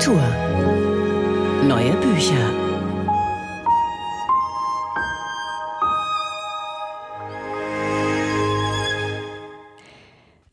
Literatur. Neue Bücher.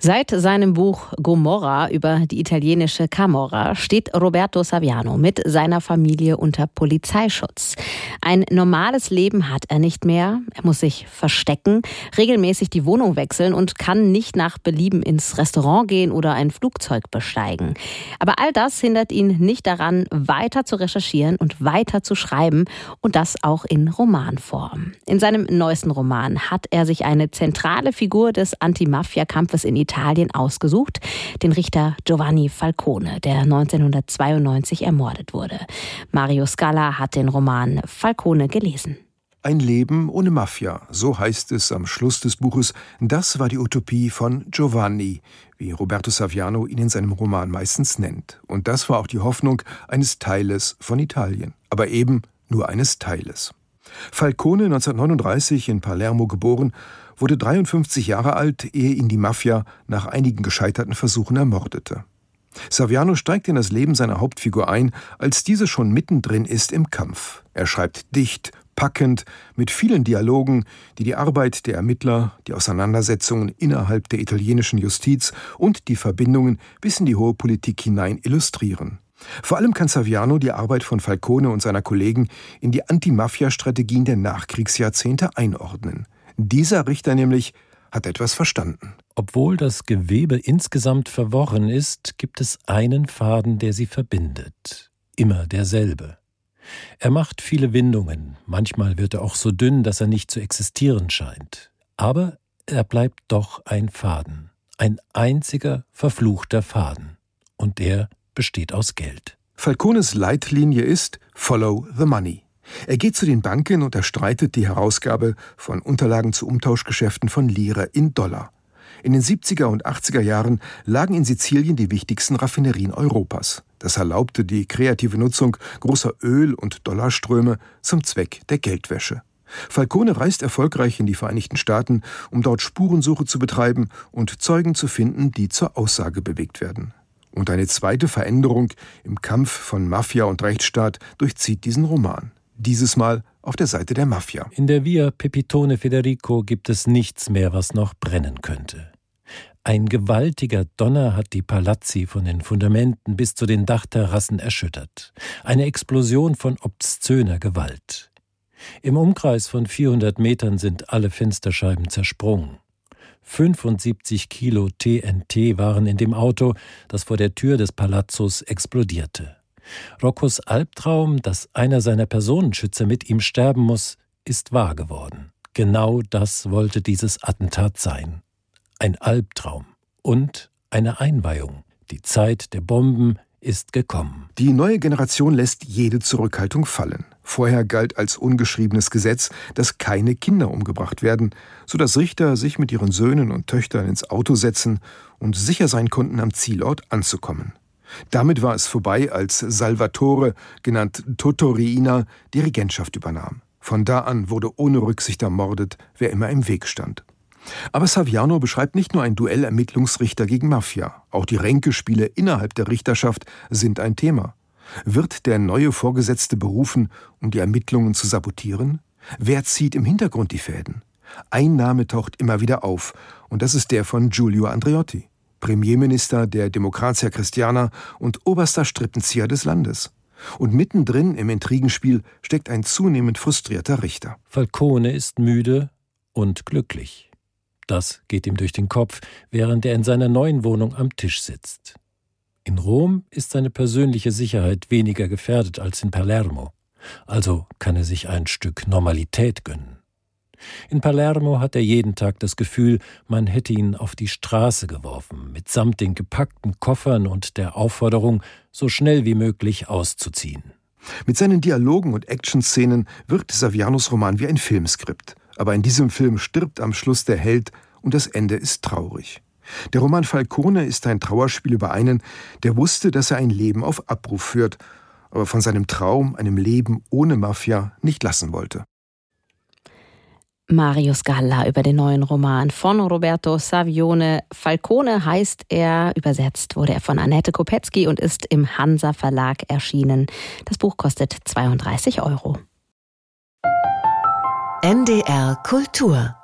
Seit seinem Buch Gomorra über die italienische Camorra steht Roberto Saviano mit seiner Familie unter Polizeischutz. Ein normales Leben hat er nicht mehr. Er muss sich verstecken, regelmäßig die Wohnung wechseln und kann nicht nach Belieben ins Restaurant gehen oder ein Flugzeug besteigen. Aber all das hindert ihn nicht daran, weiter zu recherchieren und weiter zu schreiben und das auch in Romanform. In seinem neuesten Roman hat er sich eine zentrale Figur des Anti-Mafia-Kampfes in Italien Italien ausgesucht, den Richter Giovanni Falcone, der 1992 ermordet wurde. Mario Scala hat den Roman Falcone gelesen. Ein Leben ohne Mafia, so heißt es am Schluss des Buches. Das war die Utopie von Giovanni, wie Roberto Saviano ihn in seinem Roman meistens nennt. Und das war auch die Hoffnung eines Teiles von Italien, aber eben nur eines Teiles. Falcone, 1939 in Palermo geboren, wurde 53 Jahre alt, ehe ihn die Mafia nach einigen gescheiterten Versuchen ermordete. Saviano steigt in das Leben seiner Hauptfigur ein, als diese schon mittendrin ist im Kampf. Er schreibt dicht, packend, mit vielen Dialogen, die die Arbeit der Ermittler, die Auseinandersetzungen innerhalb der italienischen Justiz und die Verbindungen bis in die hohe Politik hinein illustrieren. Vor allem kann Saviano die Arbeit von Falcone und seiner Kollegen in die Anti-Mafia-Strategien der Nachkriegsjahrzehnte einordnen. Dieser Richter nämlich hat etwas verstanden. Obwohl das Gewebe insgesamt verworren ist, gibt es einen Faden, der sie verbindet. Immer derselbe. Er macht viele Windungen, manchmal wird er auch so dünn, dass er nicht zu existieren scheint. Aber er bleibt doch ein Faden, ein einziger verfluchter Faden. Und der besteht aus Geld. Falcones Leitlinie ist Follow the Money. Er geht zu den Banken und erstreitet die Herausgabe von Unterlagen zu Umtauschgeschäften von Lira in Dollar. In den 70er und 80er Jahren lagen in Sizilien die wichtigsten Raffinerien Europas. Das erlaubte die kreative Nutzung großer Öl- und Dollarströme zum Zweck der Geldwäsche. Falcone reist erfolgreich in die Vereinigten Staaten, um dort Spurensuche zu betreiben und Zeugen zu finden, die zur Aussage bewegt werden. Und eine zweite Veränderung im Kampf von Mafia und Rechtsstaat durchzieht diesen Roman dieses Mal auf der Seite der Mafia. In der Via Pepitone Federico gibt es nichts mehr, was noch brennen könnte. Ein gewaltiger Donner hat die Palazzi von den Fundamenten bis zu den Dachterrassen erschüttert. Eine Explosion von obszöner Gewalt. Im Umkreis von 400 Metern sind alle Fensterscheiben zersprungen. 75 Kilo TNT waren in dem Auto, das vor der Tür des Palazzos explodierte. Roccos Albtraum, dass einer seiner Personenschützer mit ihm sterben muss, ist wahr geworden. Genau das wollte dieses Attentat sein. Ein Albtraum und eine Einweihung. Die Zeit der Bomben ist gekommen. Die neue Generation lässt jede Zurückhaltung fallen. Vorher galt als ungeschriebenes Gesetz, dass keine Kinder umgebracht werden, so dass Richter sich mit ihren Söhnen und Töchtern ins Auto setzen und sicher sein konnten, am Zielort anzukommen. Damit war es vorbei, als Salvatore, genannt Totorina, die Regentschaft übernahm. Von da an wurde ohne Rücksicht ermordet, wer immer im Weg stand. Aber Saviano beschreibt nicht nur ein Duell Ermittlungsrichter gegen Mafia. Auch die Ränkespiele innerhalb der Richterschaft sind ein Thema. Wird der neue Vorgesetzte berufen, um die Ermittlungen zu sabotieren? Wer zieht im Hintergrund die Fäden? Ein Name taucht immer wieder auf, und das ist der von Giulio Andreotti. Premierminister der Demokratia Christiana und oberster Strippenzieher des Landes. Und mittendrin im Intrigenspiel steckt ein zunehmend frustrierter Richter. Falcone ist müde und glücklich. Das geht ihm durch den Kopf, während er in seiner neuen Wohnung am Tisch sitzt. In Rom ist seine persönliche Sicherheit weniger gefährdet als in Palermo, also kann er sich ein Stück Normalität gönnen. In Palermo hat er jeden Tag das Gefühl, man hätte ihn auf die Straße geworfen, mitsamt den gepackten Koffern und der Aufforderung, so schnell wie möglich auszuziehen. Mit seinen Dialogen und Actionszenen wirkt Savianos Roman wie ein Filmskript. Aber in diesem Film stirbt am Schluss der Held und das Ende ist traurig. Der Roman Falcone ist ein Trauerspiel über einen, der wusste, dass er ein Leben auf Abruf führt, aber von seinem Traum, einem Leben ohne Mafia, nicht lassen wollte. Marius Galla über den neuen Roman von Roberto Savione. Falcone heißt er, übersetzt wurde er von Annette Kopetzky und ist im Hansa Verlag erschienen. Das Buch kostet 32 Euro. NDR Kultur